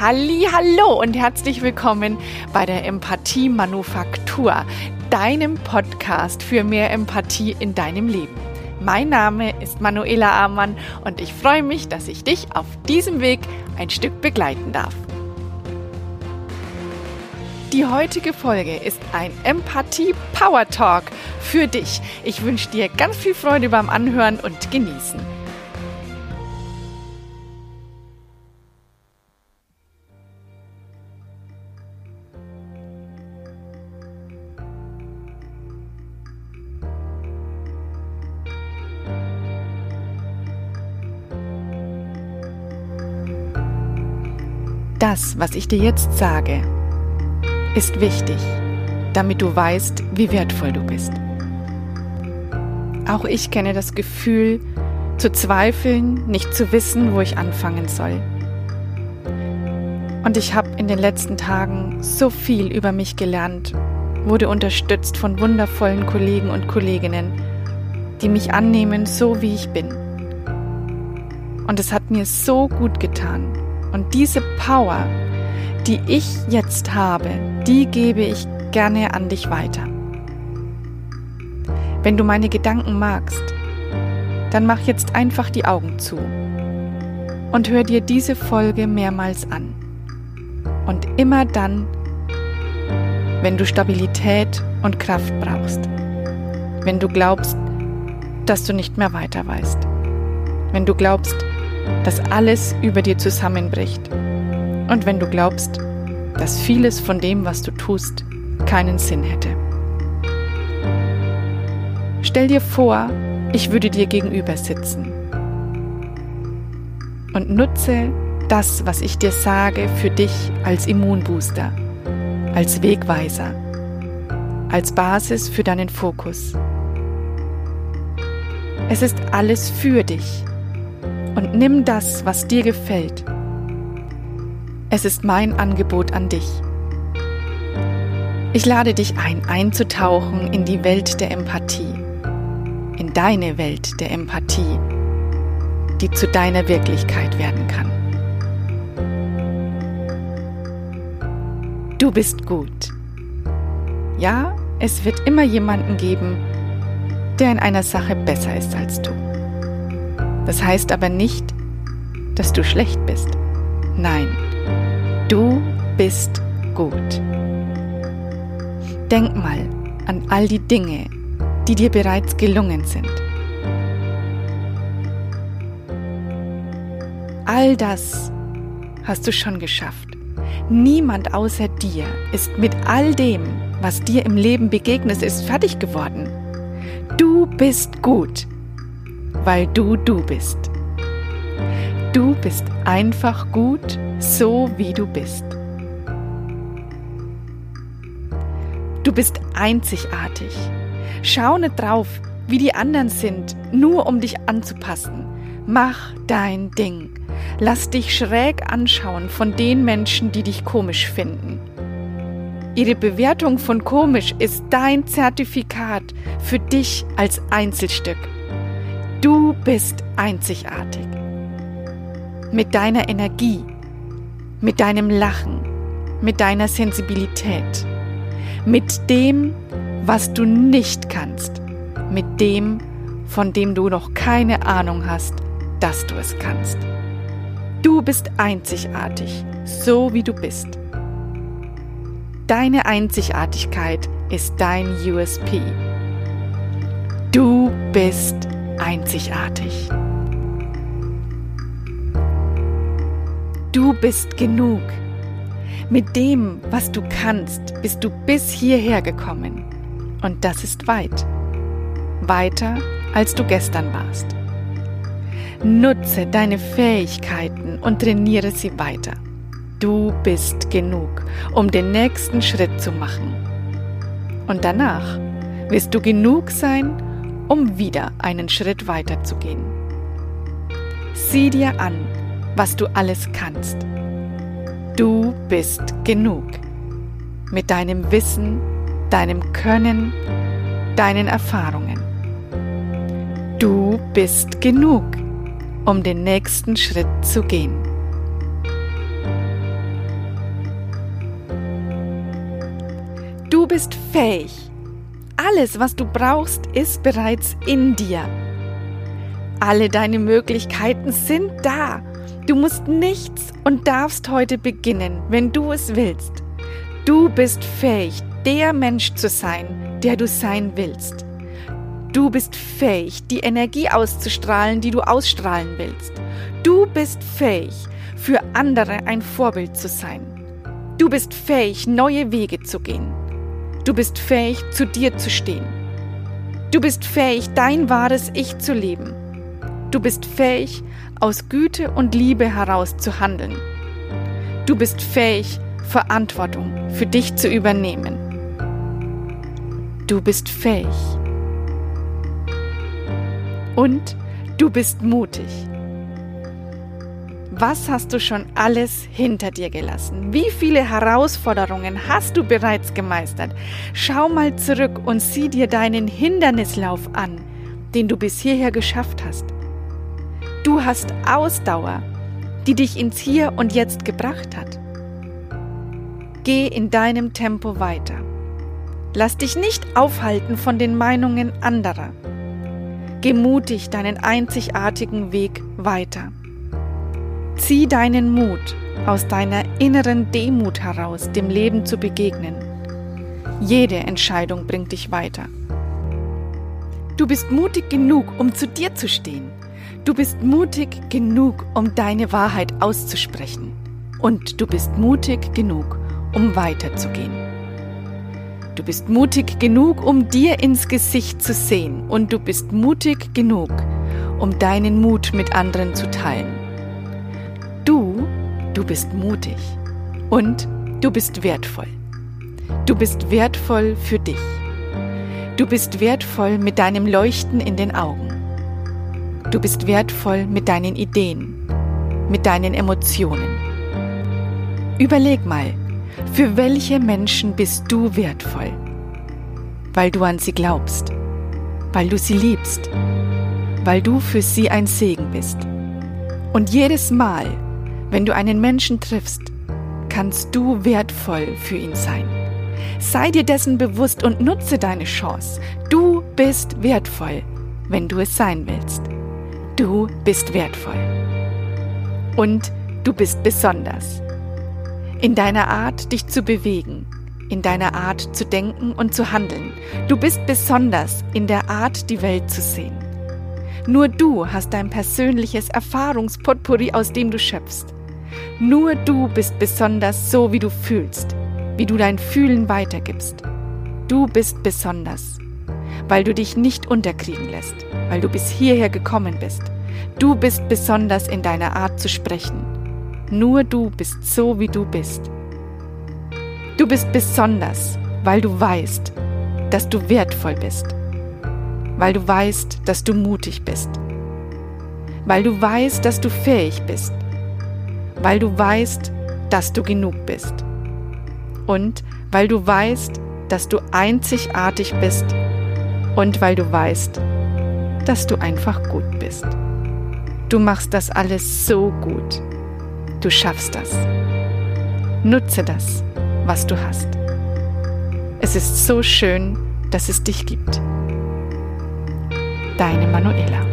Halli, hallo und herzlich willkommen bei der Empathie Manufaktur, deinem Podcast für mehr Empathie in deinem Leben. Mein Name ist Manuela Amann und ich freue mich, dass ich dich auf diesem Weg ein Stück begleiten darf. Die heutige Folge ist ein Empathie Power Talk für dich. Ich wünsche dir ganz viel Freude beim Anhören und Genießen. Das, was ich dir jetzt sage, ist wichtig, damit du weißt, wie wertvoll du bist. Auch ich kenne das Gefühl, zu zweifeln, nicht zu wissen, wo ich anfangen soll. Und ich habe in den letzten Tagen so viel über mich gelernt, wurde unterstützt von wundervollen Kollegen und Kolleginnen, die mich annehmen, so wie ich bin. Und es hat mir so gut getan, und diese Power, die ich jetzt habe, die gebe ich gerne an dich weiter. Wenn du meine Gedanken magst, dann mach jetzt einfach die Augen zu und hör dir diese Folge mehrmals an. Und immer dann, wenn du Stabilität und Kraft brauchst, wenn du glaubst, dass du nicht mehr weiter weißt, wenn du glaubst, dass alles über dir zusammenbricht. Und wenn du glaubst, dass vieles von dem, was du tust, keinen Sinn hätte. Stell dir vor, ich würde dir gegenüber sitzen und nutze das, was ich dir sage, für dich als Immunbooster, als Wegweiser, als Basis für deinen Fokus. Es ist alles für dich und nimm das, was dir gefällt. Es ist mein Angebot an dich. Ich lade dich ein, einzutauchen in die Welt der Empathie, in deine Welt der Empathie, die zu deiner Wirklichkeit werden kann. Du bist gut. Ja, es wird immer jemanden geben, der in einer Sache besser ist als du. Das heißt aber nicht, dass du schlecht bist. Nein, du bist gut. Denk mal an all die Dinge, die dir bereits gelungen sind. All das hast du schon geschafft. Niemand außer dir ist mit all dem, was dir im Leben begegnet ist, fertig geworden. Du bist gut weil du du bist. Du bist einfach gut, so wie du bist. Du bist einzigartig. Schau nicht drauf, wie die anderen sind, nur um dich anzupassen. Mach dein Ding. Lass dich schräg anschauen von den Menschen, die dich komisch finden. Ihre Bewertung von komisch ist dein Zertifikat für dich als Einzelstück. Du bist einzigartig. Mit deiner Energie, mit deinem Lachen, mit deiner Sensibilität, mit dem, was du nicht kannst, mit dem, von dem du noch keine Ahnung hast, dass du es kannst. Du bist einzigartig, so wie du bist. Deine Einzigartigkeit ist dein USP. Du bist einzigartig einzigartig. Du bist genug. Mit dem, was du kannst, bist du bis hierher gekommen. Und das ist weit. Weiter, als du gestern warst. Nutze deine Fähigkeiten und trainiere sie weiter. Du bist genug, um den nächsten Schritt zu machen. Und danach wirst du genug sein, um wieder einen Schritt weiter zu gehen. Sieh dir an, was du alles kannst. Du bist genug. Mit deinem Wissen, deinem Können, deinen Erfahrungen. Du bist genug, um den nächsten Schritt zu gehen. Du bist fähig alles, was du brauchst, ist bereits in dir. Alle deine Möglichkeiten sind da. Du musst nichts und darfst heute beginnen, wenn du es willst. Du bist fähig, der Mensch zu sein, der du sein willst. Du bist fähig, die Energie auszustrahlen, die du ausstrahlen willst. Du bist fähig, für andere ein Vorbild zu sein. Du bist fähig, neue Wege zu gehen. Du bist fähig, zu dir zu stehen. Du bist fähig, dein wahres Ich zu leben. Du bist fähig, aus Güte und Liebe heraus zu handeln. Du bist fähig, Verantwortung für dich zu übernehmen. Du bist fähig, und du bist mutig. Was hast du schon alles hinter dir gelassen? Wie viele Herausforderungen hast du bereits gemeistert? Schau mal zurück und sieh dir deinen Hindernislauf an, den du bis hierher geschafft hast. Du hast Ausdauer, die dich ins Hier und Jetzt gebracht hat. Geh in deinem Tempo weiter. Lass dich nicht aufhalten von den Meinungen anderer. Geh mutig deinen einzigartigen Weg weiter. Zieh deinen Mut aus deiner inneren Demut heraus, dem Leben zu begegnen. Jede Entscheidung bringt dich weiter. Du bist mutig genug, um zu dir zu stehen. Du bist mutig genug, um deine Wahrheit auszusprechen. Und du bist mutig genug, um weiterzugehen. Du bist mutig genug, um dir ins Gesicht zu sehen und du bist mutig genug, um deinen Mut mit anderen zu teilen. Du, bist mutig und du bist wertvoll. Du bist wertvoll für dich. Du bist wertvoll mit deinem Leuchten in den Augen. Du bist wertvoll mit deinen Ideen, mit deinen Emotionen. Überleg mal, für welche Menschen bist du wertvoll? Weil du an sie glaubst, weil du sie liebst, weil du für sie ein Segen bist. Und jedes Mal, wenn du einen Menschen triffst, kannst du wertvoll für ihn sein. Sei dir dessen bewusst und nutze deine Chance. Du bist wertvoll, wenn du es sein willst. Du bist wertvoll. Und du bist besonders in deiner Art, dich zu bewegen, in deiner Art zu denken und zu handeln. Du bist besonders in der Art, die Welt zu sehen. Nur du hast dein persönliches Erfahrungspotpourri, aus dem du schöpfst. Nur du bist besonders so, wie du fühlst, wie du dein Fühlen weitergibst. Du bist besonders, weil du dich nicht unterkriegen lässt, weil du bis hierher gekommen bist. Du bist besonders in deiner Art zu sprechen, nur du bist so, wie du bist. Du bist besonders, weil du weißt, dass du wertvoll bist. Weil du weißt, dass du mutig bist. Weil du weißt, dass du fähig bist. Weil du weißt, dass du genug bist. Und weil du weißt, dass du einzigartig bist. Und weil du weißt, dass du einfach gut bist. Du machst das alles so gut. Du schaffst das. Nutze das, was du hast. Es ist so schön, dass es dich gibt. Deine Manuela.